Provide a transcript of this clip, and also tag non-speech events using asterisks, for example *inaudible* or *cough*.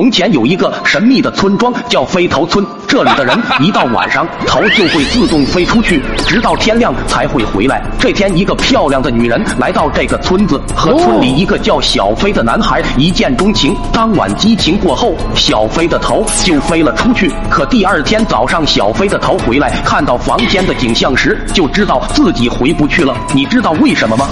从前有一个神秘的村庄叫飞头村这里的人 *laughs* 一到晚上头就会自动飞出去直到天亮才会回来。这天一个漂亮的女人来到这个村子和村里一个叫小飞的男孩一见钟情当晚激情过后小飞的头就飞了出去。可第二天早上小飞的头回来看到房间的景象时就知道自己回不去了。你知道为什么吗？